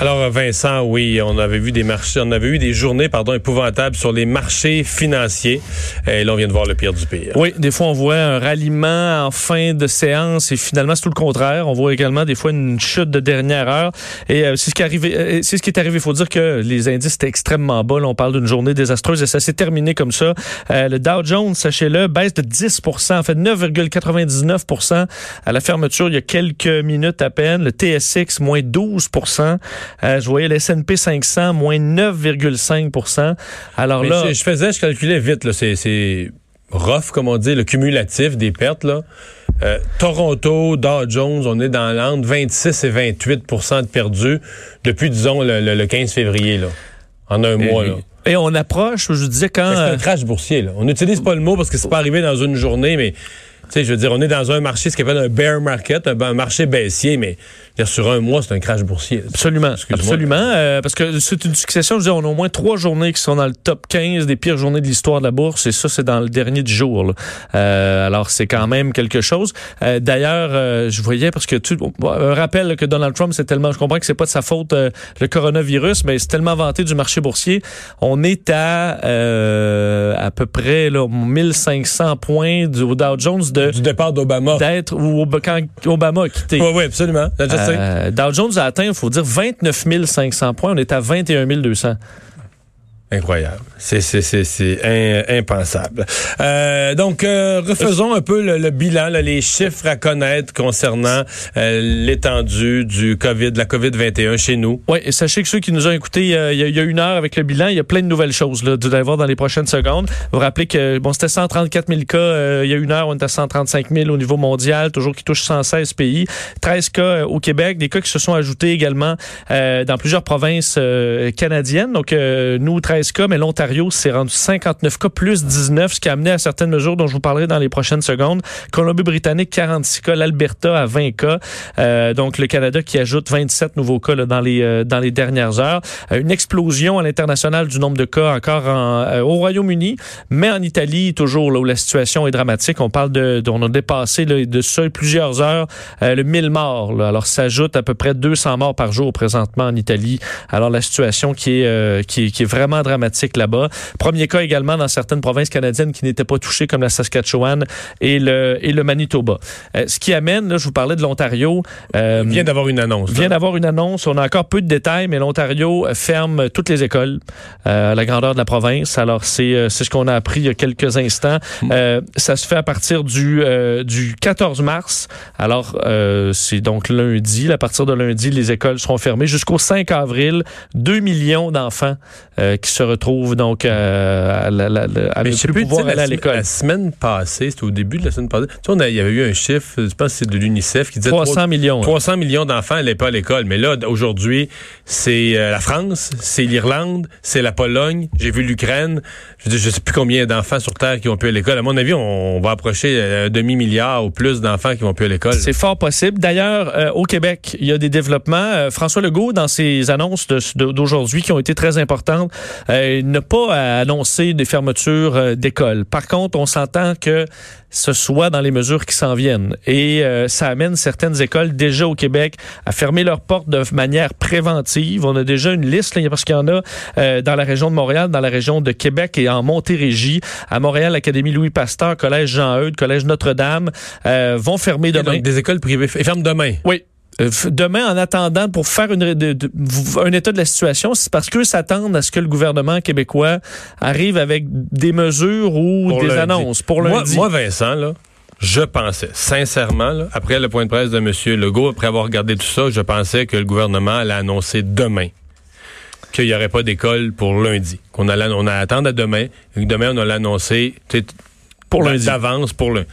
Alors Vincent, oui, on avait vu des marchés, on avait eu des journées, pardon, épouvantables sur les marchés financiers. Et là, on vient de voir le pire du pire. Oui, des fois on voit un ralliement en fin de séance et finalement c'est tout le contraire. On voit également des fois une chute de dernière heure. Et euh, c'est ce qui est arrivé. Euh, c'est ce qui est arrivé. Il faut dire que les indices étaient extrêmement bas. Là, on parle d'une journée désastreuse et ça s'est terminé comme ça. Euh, le Dow Jones, sachez-le, baisse de 10% en fait 9,99% à la fermeture il y a quelques minutes à peine. Le TSX moins 12 euh, je voyais le S&P 500 moins 9,5 Alors là, je, faisais, je calculais vite. Là, c'est rough, comme on dit, le cumulatif des pertes. Là. Euh, Toronto, Dow Jones, on est dans l'entre 26 et 28% de perdus depuis, disons, le, 15 février, là, en un mois. Là. Et on approche, je disais quand... C'est un crash boursier. Là. On n'utilise pas le mot parce que c'est pas arrivé dans une journée, mais sais, je veux dire, on est dans un marché, ce qu'on appelle un bear market, un, marché baissier, mais sur un mois, c'est un crash boursier. Absolument. Absolument. Euh, parce que c'est une succession, je veux dire, on a au moins trois journées qui sont dans le top 15 des pires journées de l'histoire de la bourse, et ça, c'est dans le dernier du jour. Euh, alors, c'est quand même quelque chose. Euh, d'ailleurs, je voyais, parce que tu, un rappel que Donald Trump, c'est tellement, je comprends que c'est pas de sa faute le coronavirus, mais c'est tellement vanté du marché boursier. On est à à peu près là, 1500 points du Dow Jones de du départ d'Obama. D'être ou quand Obama a quitté. Oui, oui, absolument. Euh, Dow Jones a atteint, il faut dire, 29 500 points. On est à 21 200. Incroyable. C'est impensable. Euh, donc, euh, refaisons un peu le, bilan, les chiffres à connaître concernant euh, l'étendue du COVID, la COVID-21 chez nous. Oui, et sachez que ceux qui nous ont écoutés il y, a, une heure avec le bilan, il y a plein de nouvelles choses là, vous allez voir dans les prochaines secondes. Vous vous rappelez que bon, c'était 134 000 cas il y a une heure, on était à 135 000 au niveau mondial, toujours qui touche 116 pays. 13 cas au Québec, des cas qui se sont ajoutés également dans plusieurs provinces canadiennes. Donc, nous, 13 cas, mais l'Ontario s'est rendu 59 cas plus 19, ce qui a amené à certaines mesures dont je vous parlerai dans les prochaines secondes. Colombie-Britannique, 46 cas. L'Alberta à 20 cas. Euh, donc, le Canada qui ajoute 27 nouveaux cas là, dans, les, euh, dans les dernières heures. Euh, une explosion à l'international du nombre de cas encore en, au Royaume-Uni, mais en Italie, toujours là où la situation est dramatique. On parle de, on a dépassé là, de seuil plusieurs heures le 1000 morts. Là. Alors, s'ajoute à peu près 200 morts par jour présentement en Italie. Alors, la situation qui est, qui, qui est vraiment dramatique là-bas. Premier cas également dans certaines provinces canadiennes qui n'étaient pas touchées, comme la Saskatchewan et le, et le Manitoba. Euh, ce qui amène, là, je vous parlais de l'Ontario. Euh, vient d'avoir une annonce. Vient d'avoir une annonce. On a encore peu de détails, mais l'Ontario ferme toutes les écoles euh, à la grandeur de la province. Alors, c'est euh, ce qu'on a appris il y a quelques instants. Mm. Euh, ça se fait à partir du, du 14 mars. Alors, c'est donc lundi. À partir de lundi, les écoles seront fermées jusqu'au 5 avril. 2 millions d'enfants qui se retrouvent donc euh, à, la, la, à Mais plus pouvoir aller à l'école. La semaine passée, c'était au début de la semaine passée, tu sais, on a, il y avait eu un chiffre, je pense que c'est de l'UNICEF qui disait 300 millions. 300 millions d'enfants n'allaient pas à l'école. Mais là, aujourd'hui, c'est euh, la France, c'est l'Irlande, c'est la Pologne, j'ai vu l'Ukraine. Je ne sais plus combien d'enfants sur Terre qui ont pu à l'école. À mon avis, on, va approcher euh, un demi-milliard ou plus d'enfants qui vont plus à l'école. C'est fort possible. D'ailleurs, au Québec, il y a des développements. François Legault, dans ses annonces d'aujourd'hui qui ont été très importantes, n'a pas annoncé des fermetures euh, d'écoles. Par contre, on s'entend que ce soit dans les mesures qui s'en viennent. Et euh, ça amène certaines écoles déjà au Québec à fermer leurs portes de manière préventive. On a déjà une liste, là, parce qu'il y en a euh, dans la région de Montréal, dans la région de Québec et en Montérégie. À Montréal, l'Académie Louis Pasteur, Collège Jean-Eudes, Collège Notre-Dame vont fermer demain. des écoles privées ferment demain? Oui, euh, demain, en attendant, pour faire une, un état de la situation, c'est parce qu'eux s'attendent à ce que le gouvernement québécois arrive avec des mesures ou des annonces pour lundi. Moi, Vincent, là, je pensais, sincèrement, après le point de presse de M. Legault, après avoir regardé tout ça, je pensais que le gouvernement allait annoncer demain qu'il n'y aurait pas d'école pour lundi. Qu'on allait, on a attendre à demain. Et demain, on a l'annoncé pour lundi. D'avance pour le.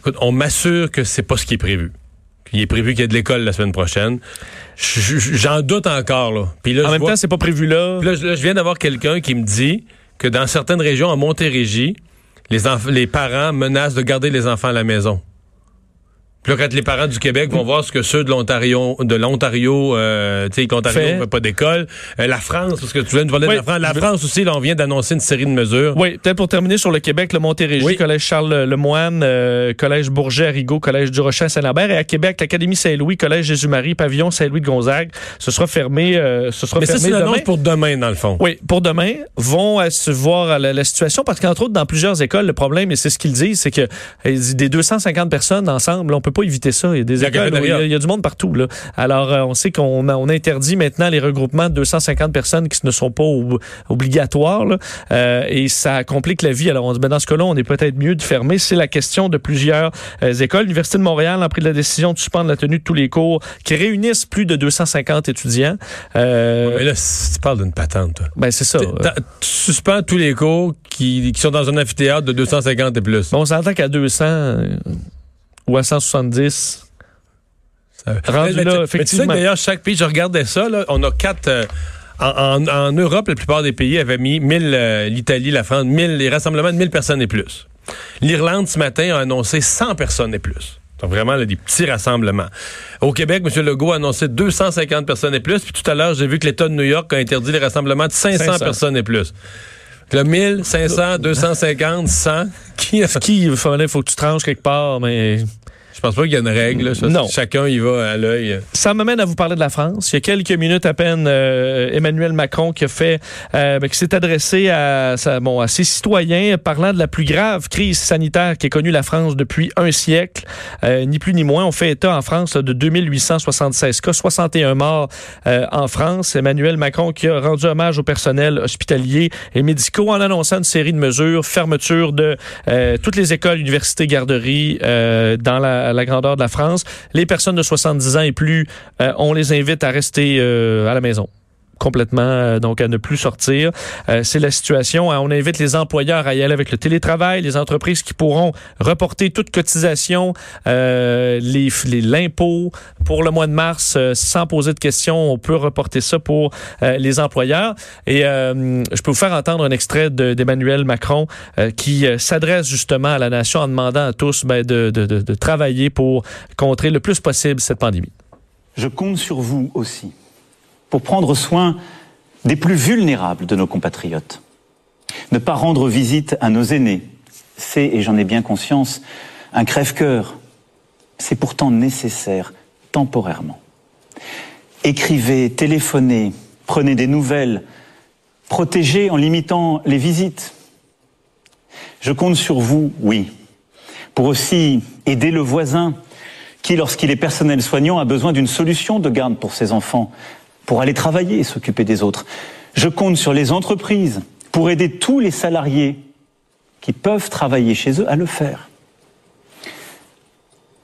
Écoute, on m'assure que c'est pas ce qui est prévu. Il est prévu qu'il y ait de l'école la semaine prochaine. J'en doute encore. Là. Puis là, en même temps, c'est pas prévu là. là, je viens d'avoir quelqu'un qui me dit que dans certaines régions, en Montérégie, les, les parents menacent de garder les enfants à la maison. Puis là, quand les parents du Québec vont voir ce que ceux de l'Ontario, de l'Ontario, euh, tu sais, qu'Ontario Fait. pas d'école, euh, la France, parce que tu viens de parler Oui. de la France, la France aussi, là, on vient d'annoncer une série de mesures. Oui, peut-être pour terminer sur le Québec, le Montérégie, Oui. Collège Charles Lemoine, euh, Collège Bourget Rigaud, Collège du Rocher Saint-Lambert et à Québec, l'Académie Saint-Louis, Collège Jésus-Marie, Pavillon Saint-Louis de Gonzague. Ce sera fermé, euh, ce sera Mais ça, fermé c'est une demain. annonce pour demain, dans le fond. Oui, pour demain, vont euh, se voir à la, la situation parce qu'entre autres, dans plusieurs écoles, le problème, et c'est ce qu'ils disent, c'est que euh, des 250 personnes ensemble, on peut pas éviter ça. Il y a des Il y a écoles où il y, cafétéria. a- il y a du monde partout. Là. Alors, euh, on sait qu'on on interdit maintenant les regroupements de 250 personnes qui ne sont pas ob- obligatoires là, euh, et ça complique la vie. Alors, on dit, ben, dans ce cas-là, on est peut-être mieux de fermer. C'est la question de plusieurs euh, écoles. L'Université de Montréal a pris la décision de suspendre la tenue de tous les cours qui réunissent plus de 250 étudiants. Mais là, tu parles d'une patente, toi. ben, c'est ça. Tu suspends tous les cours qui, qui sont dans un amphithéâtre de 250 et plus. Bon, on s'entend qu'à 200 euh, ou à 170, Ça- rendu mais, là, tu- mais tu sais effectivement. que d'ailleurs, chaque pays, je regardais ça, là, on a quatre. euh, en, en- en Europe, la plupart des pays avaient mis 1000, euh, l'Italie, la France, 1000, les rassemblements de 1000 personnes et plus. L'Irlande, ce matin, a annoncé 100 personnes et plus. Donc vraiment, là, des petits rassemblements. Au Québec, M. Legault a annoncé 250 personnes et plus. Puis tout à l'heure, j'ai vu que l'État de New York a interdit les rassemblements de 500, 500. personnes et plus. Le 1000, 500, 250, 100. Qui qui, il faut, que tu tranches quelque part, mais pense pas qu'il y a une règle. là. Ça, Non. Chacun y va à l'œil. ça m'amène à vous parler de la France. Il y a quelques minutes à peine, euh, Emmanuel Macron qui a fait, euh, ben, qui s'est adressé à, sa- bon, à ses citoyens parlant de la plus grave crise sanitaire qui est connue la France depuis un siècle, Euh, ni plus ni moins. On fait état en France là, de 2876 cas, 61 morts en France. Emmanuel Macron qui a rendu hommage au personnel hospitalier et médicaux en annonçant une série de mesures, fermeture de toutes les écoles, universités, garderies euh, dans la, la grandeur de la France. Les personnes de 70 ans et plus, euh, on les invite à rester euh, à la maison complètement, euh, donc à ne plus sortir. Euh, c'est la situation. Euh, On invite les employeurs à y aller avec le télétravail, les entreprises qui pourront reporter toute cotisation, euh, les, l'impôt pour le mois de mars euh, sans poser de questions. On peut reporter ça pour euh, les employeurs. Et euh, je peux vous faire entendre un extrait de- d'Emmanuel Macron euh, qui s'adresse justement à la nation en demandant à tous ben, de, de- de- de travailler pour contrer le plus possible cette pandémie. Je compte sur vous aussi pour prendre soin des plus vulnérables de nos compatriotes. Ne pas rendre visite à nos aînés, c'est, et j'en ai bien conscience, un crève-cœur. C'est pourtant nécessaire temporairement. Écrivez, téléphonez, prenez des nouvelles, protégez en limitant les visites. Je compte sur vous, oui, pour aussi aider le voisin qui, lorsqu'il est personnel soignant, a besoin d'une solution de garde pour ses enfants, pour aller travailler et s'occuper des autres. Je compte sur les entreprises pour aider tous les salariés qui peuvent travailler chez eux à le faire.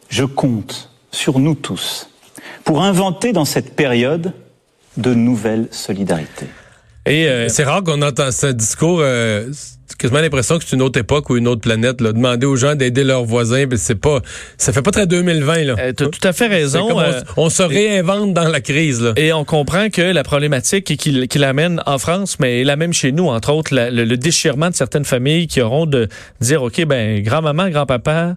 Je compte sur nous tous pour inventer dans cette période de nouvelles solidarités. Et euh, C'est rare qu'on entend ce discours. Euh, quasiment l'impression que c'est une autre époque ou une autre planète. Là. Demander aux gens d'aider leurs voisins, ben, c'est pas, ça fait pas très 2020. Là. tu as tout à fait raison. on, euh, on se réinvente dans la crise. Là. Et on comprend que la problématique qu'il qu'il amène en France, mais la même chez nous, entre autres, la- le, le déchirement de certaines familles qui auront de dire, OK, ben, grand-maman, grand-papa,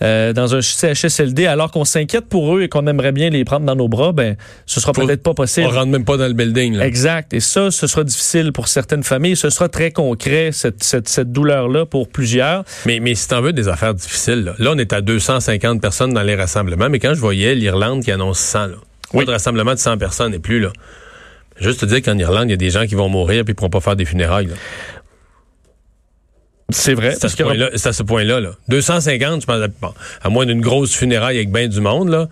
euh, dans un CHSLD, alors qu'on s'inquiète pour eux et qu'on aimerait bien les prendre dans nos bras, ben, ce sera peut-être pas possible. On rentre même pas dans le building. Là. Exact. Et ça, ce sera difficile pour certaines familles. Ce sera très concret, cette, cette, cette douleur-là, pour plusieurs. Mais, mais si t'en veux des affaires difficiles, là, là, on est à 250 personnes dans les rassemblements, mais quand je voyais l'Irlande qui annonce 100, là, pas de rassemblement de 100 personnes et plus, là. Juste te dire qu'en Irlande, il y a des gens qui vont mourir puis ils pourront pas faire des funérailles. là. C'est vrai. C'est à ce point-là. c'est à ce point-là. Là. 250, je pense, bon, à moins d'une grosse funéraille avec bien du monde, là.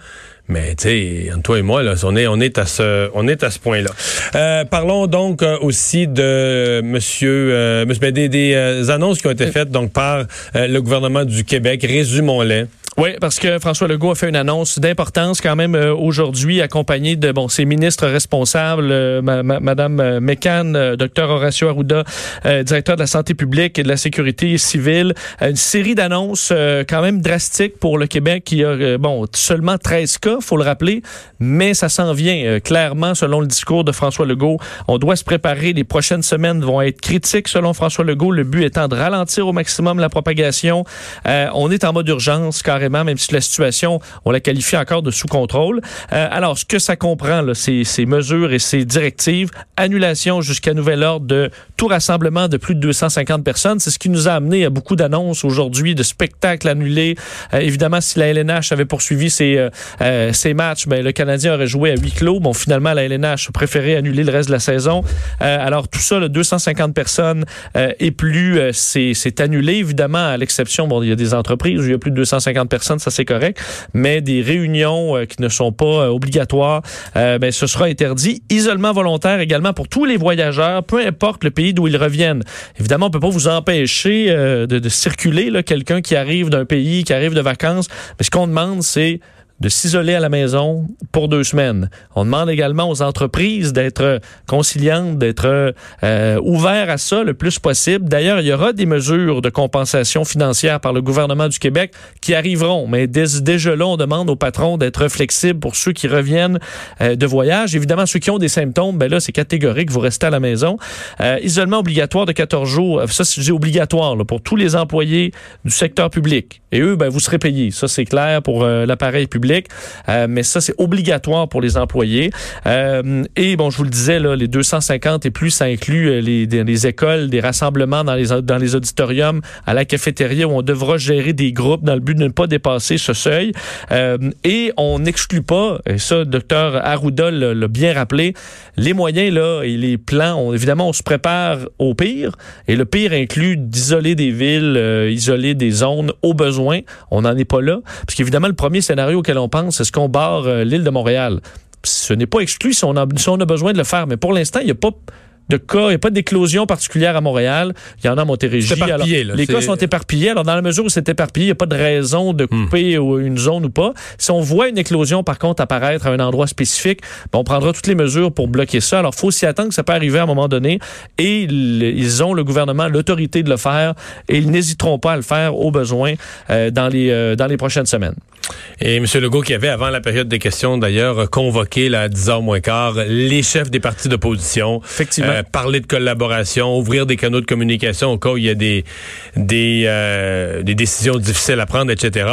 Mais tu sais, toi et moi, là, on est, on est à ce, on est à ce point-là. Euh, parlons donc euh, aussi de Monsieur, euh, monsieur ben, des, des, annonces qui ont été faites donc par le gouvernement du Québec. Résumons-les. Oui, parce que François Legault a fait une annonce d'importance quand même euh, aujourd'hui, accompagné de bon ses ministres responsables, euh, ma- ma- Madame euh, Mécan, euh, Dr Horacio Arruda, euh, directeur de la santé publique et de la sécurité civile, Euh, une série d'annonces euh, quand même drastiques pour le Québec qui a euh, bon seulement 13 cas, faut le rappeler, mais ça s'en vient euh, clairement selon le discours de François Legault. On doit se préparer, les prochaines semaines vont être critiques selon François Legault, le but étant de ralentir au maximum la propagation. Euh, on est en mode urgence carrément même si la situation, on la qualifie encore de sous contrôle. Euh, alors, ce que ça comprend, ces, mesures et ces directives, annulation jusqu'à nouvel ordre de tout rassemblement de plus de 250 personnes, c'est ce qui nous a amené à beaucoup d'annonces aujourd'hui de spectacles annulés. Euh, évidemment, si la LNH avait poursuivi ses, euh, ses matchs, ben, le Canadien aurait joué à huis clos. Bon, finalement, la LNH a préféré annuler le reste de la saison. alors, tout ça, le 250 personnes et plus, c'est annulé, évidemment, à l'exception, bon, il y a des entreprises où il y a plus de 250 personnes, ça c'est correct, mais des réunions qui ne sont pas obligatoires, ben, ce sera interdit. Isolement volontaire également pour tous les voyageurs, peu importe le pays d'où ils reviennent. Évidemment, on peut pas vous empêcher de, de, circuler, quelqu'un qui arrive d'un pays, qui arrive de vacances. Mais ce qu'on demande, c'est de s'isoler à la maison pour deux semaines. On demande également aux entreprises d'être conciliantes, d'être euh, ouverts à ça le plus possible. D'ailleurs, il y aura des mesures de compensation financière par le gouvernement du Québec qui arriveront, mais dès, déjà là, on demande aux patrons d'être flexibles pour ceux qui reviennent euh, de voyage. Évidemment, ceux qui ont des symptômes, ben là, c'est catégorique, vous restez à la maison. Euh, isolement obligatoire de 14 jours, ça, c'est obligatoire là, pour tous les employés du secteur public. Et eux, ben, vous serez payés. Ça, c'est clair pour euh, l'appareil public. Euh, mais ça, c'est obligatoire pour les employés. Euh, et bon, je vous le disais, les 250 et plus, ça inclut les, les écoles, des rassemblements dans les, auditoriums, à la cafétéria où on devra gérer des groupes dans le but de ne pas dépasser ce seuil. et on n'exclut pas, et ça, docteur Arruda l'a bien rappelé, les moyens là et les plans, évidemment, on se prépare au pire. Et le pire inclut d'isoler des villes, isoler des zones au besoin on n'en est pas là. Parce qu'évidemment, le premier scénario auquel on pense, c'est ce qu'on barre euh, l'île de Montréal? Ce n'est pas exclu si on, a, si on a besoin de le faire. Mais pour l'instant, il n'y a pas de cas, il n'y a pas d'éclosion particulière à Montréal. Il y en a à Montérégie. Alors, les cas sont éparpillés. Alors, dans la mesure où c'est éparpillé, il n'y a pas de raison de hmm. couper une zone ou pas. Si on voit une éclosion, par contre, apparaître à un endroit spécifique, ben, on prendra toutes les mesures pour bloquer ça. Alors, il faut s'y attendre que ça peut arriver à un moment donné. Et ils ont, le gouvernement, l'autorité de le faire et ils n'hésiteront pas à le faire au besoin euh, dans, les, euh, dans les prochaines semaines. Et M. Legault, qui avait, avant la période des questions, d'ailleurs, convoqué là, à 10h moins quart les chefs des partis d'opposition. Effectivement. Euh, parler de collaboration, ouvrir des canaux de communication au cas où il y a des, des, euh, décisions difficiles à prendre, etc.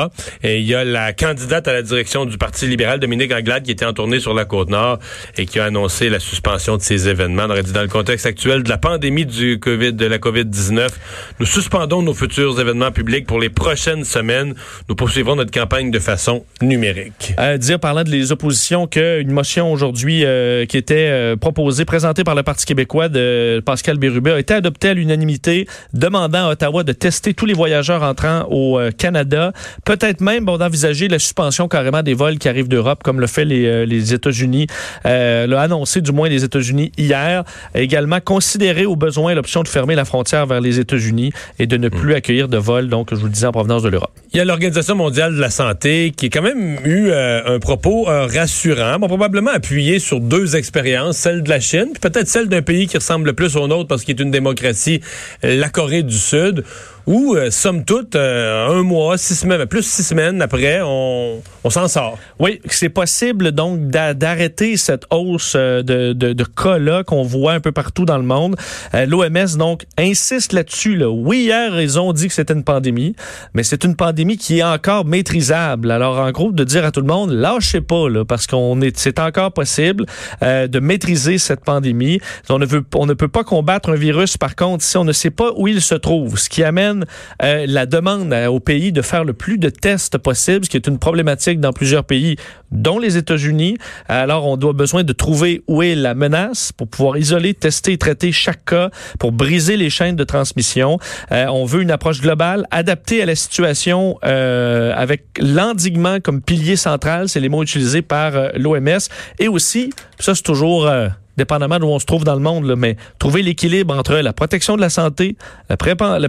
Et il y a la candidate à la direction du Parti libéral, Dominique Anglade, qui était en tournée sur la Côte-Nord et qui a annoncé la suspension de ces événements. On aurait dit dans le contexte actuel de la pandémie du COVID, de la COVID-19, nous suspendons nos futurs événements publics pour les prochaines semaines. Nous poursuivrons notre campagne de façon numérique. À dire, parlant de les oppositions, qu'une motion aujourd'hui euh, qui était euh, proposée, présentée par le Parti québécois de Pascal Bérubé a été adoptée à l'unanimité, demandant à Ottawa de tester tous les voyageurs entrant au euh, Canada. Peut-être même bon, d'envisager la suspension carrément des vols qui arrivent d'Europe, comme le fait les, les États-Unis, l'a annoncé du moins les États-Unis hier. Également considérer au besoin l'option de fermer la frontière vers les États-Unis et de ne plus hmm. accueillir de vols, donc je vous le disais, en provenance de l'Europe. Il y a l'Organisation mondiale de la santé qui a quand même eu euh, un propos euh, rassurant, bon, probablement appuyé sur deux expériences, celle de la Chine, puis peut-être celle d'un pays qui ressemble le plus au nôtre parce qu'il est une démocratie, la Corée du Sud où, euh, somme toute, euh, un mois, six semaines, plus six semaines après, on, on s'en sort. Oui, c'est possible donc d'arrêter cette hausse euh, de, de, de cas-là qu'on voit un peu partout dans le monde. Euh, L'OMS, donc, insiste là-dessus. Là. Oui, hier, ils ont dit que c'était une pandémie, mais c'est une pandémie qui est encore maîtrisable. Alors, en gros, de dire à tout le monde, lâchez pas, là, parce qu'on est, c'est encore possible de maîtriser cette pandémie. On ne, veut, on ne peut pas combattre un virus, par contre, si on ne sait pas où il se trouve, ce qui amène euh, la demande au pays de faire le plus de tests possible, ce qui est une problématique dans plusieurs pays, dont les États-Unis. Alors, on doit besoin de trouver où est la menace pour pouvoir isoler, tester et traiter chaque cas pour briser les chaînes de transmission. Euh, on veut une approche globale, adaptée à la situation euh, avec l'endiguement comme pilier central, c'est les mots utilisés par l'OMS. Et aussi, ça c'est toujours dépendamment d'où on se trouve dans le monde, mais trouver l'équilibre entre la protection de la santé, la,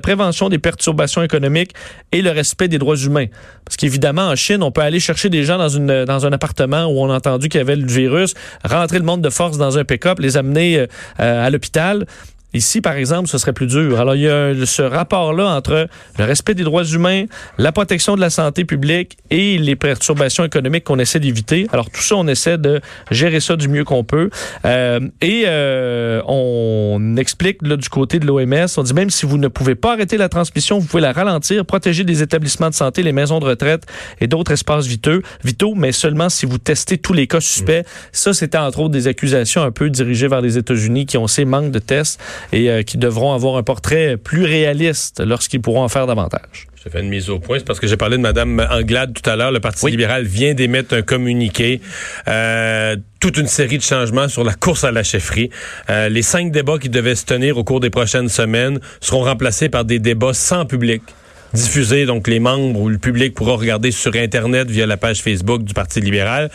prévention des perturbations économiques et le respect des droits humains. Parce qu'évidemment, en Chine, on peut aller chercher des gens dans un appartement où on a entendu qu'il y avait le virus, rentrer le monde de force dans un pick-up, les amener euh, à l'hôpital Ici, par exemple, ce serait plus dur. Alors, il y a ce rapport-là entre le respect des droits humains, la protection de la santé publique et les perturbations économiques qu'on essaie d'éviter. Alors, tout ça, on essaie de gérer ça du mieux qu'on peut. Euh, et euh, on explique là, du côté de l'OMS, on dit même si vous ne pouvez pas arrêter la transmission, vous pouvez la ralentir, protéger des établissements de santé, les maisons de retraite et d'autres espaces vitaux, vitaux, mais seulement si vous testez tous les cas suspects. Ça, c'était entre autres des accusations un peu dirigées vers les États-Unis qui ont ces manques de tests et euh, qui devront avoir un portrait plus réaliste lorsqu'ils pourront en faire davantage. Je fais une mise au point. C'est parce que j'ai parlé de Mme Anglade tout à l'heure. Le Parti libéral vient d'émettre un communiqué. Euh, toute une série de changements sur la course à la chefferie. Euh, les cinq débats qui devaient se tenir au cours des prochaines semaines seront remplacés par des débats sans public diffusés. donc les membres ou le public pourra regarder sur internet via la page Facebook du Parti libéral.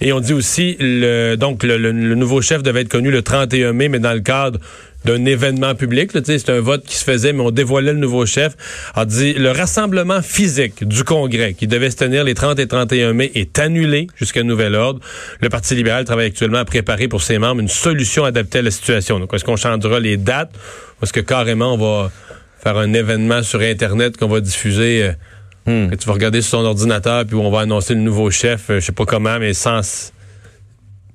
Et on dit aussi le donc le, le nouveau chef devait être connu le 31 mai, mais dans le cadre d'un événement public. C'est un vote qui se faisait, mais on dévoilait le nouveau chef. A dit le rassemblement physique du Congrès qui devait se tenir les 30 et 31 mai est annulé jusqu'à nouvel ordre. Le Parti libéral travaille actuellement à préparer pour ses membres une solution adaptée à la situation. Donc, est-ce qu'on changera les dates ou est-ce que carrément on va faire un événement sur Internet qu'on va diffuser euh, hmm. que tu vas regarder sur ton ordinateur puis on va annoncer le nouveau chef, euh, je sais pas comment, mais sans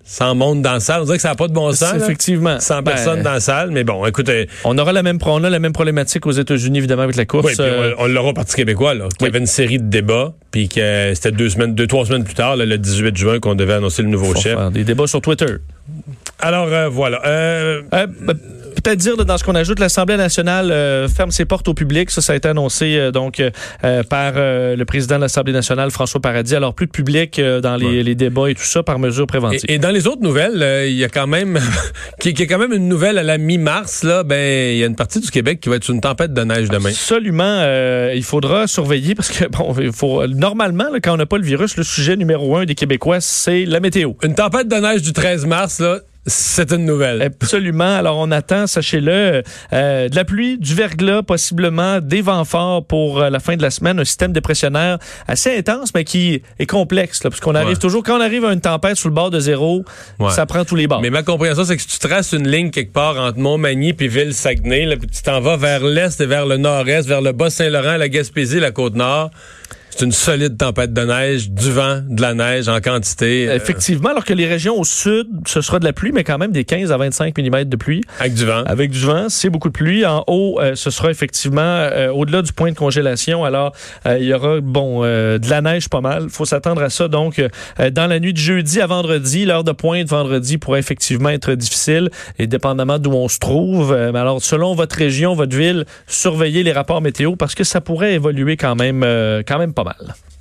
sans monde dans la salle. On dirait que ça n'a pas de bon sens. Effectivement. Sans ben, personne dans la salle. Mais bon, écoutez. On aura la même, on a la même problématique aux États-Unis, évidemment, avec la course. Oui, puis on, l'aura au Parti québécois, là. Il y avait une série de débats, puis que c'était deux semaines, deux, trois semaines plus tard, le 18 juin, qu'on devait annoncer le nouveau chef. des débats sur Twitter. Alors, euh, voilà. Euh, euh, ben, peut-être dire dans ce qu'on ajoute, l'Assemblée nationale euh, ferme ses portes au public. Ça, ça a été annoncé euh, donc euh, par le président de l'Assemblée nationale, François Paradis. Alors plus de public dans les, débats et tout ça par mesure préventive. Et, dans les autres nouvelles, il y a quand même qui, est quand même une nouvelle à la mi-mars. Là, ben il y a une partie du Québec qui va être une tempête de neige demain. Absolument, il faudra surveiller parce que bon, il faut normalement quand on n'a pas le virus, le sujet numéro un des Québécois, c'est la météo. Une tempête de neige du 13 mars là c'est une nouvelle. Absolument. Alors, on attend, sachez-le, euh, de la pluie, du verglas, possiblement des vents forts pour euh, la fin de la semaine. Un système dépressionnaire assez intense, mais qui est complexe. Là, parce qu'on arrive toujours, quand on arrive à une tempête sous le bord de zéro, ça prend tous les bords. Mais ma compréhension, c'est que si tu traces une ligne quelque part entre Montmagny puis Ville-Saguenay, tu t'en vas vers l'est et vers le nord-est, vers le Bas-Saint-Laurent, la Gaspésie, la Côte-Nord. C'est une solide tempête de neige, du vent, de la neige en quantité. Euh, Effectivement, alors que les régions au sud, ce sera de la pluie, mais quand même des 15 à 25 mm de pluie. Avec du vent. Avec du vent, c'est beaucoup de pluie. En haut, euh, ce sera effectivement euh, au-delà du point de congélation. Alors, il y aura, bon, de la neige pas mal. faut s'attendre à ça. Donc, dans la nuit de jeudi à vendredi, l'heure de pointe vendredi pourrait effectivement être difficile, et dépendamment d'où on se trouve. alors, selon votre région, votre ville, surveillez les rapports météo parce que ça pourrait évoluer quand même, quand même pas mal.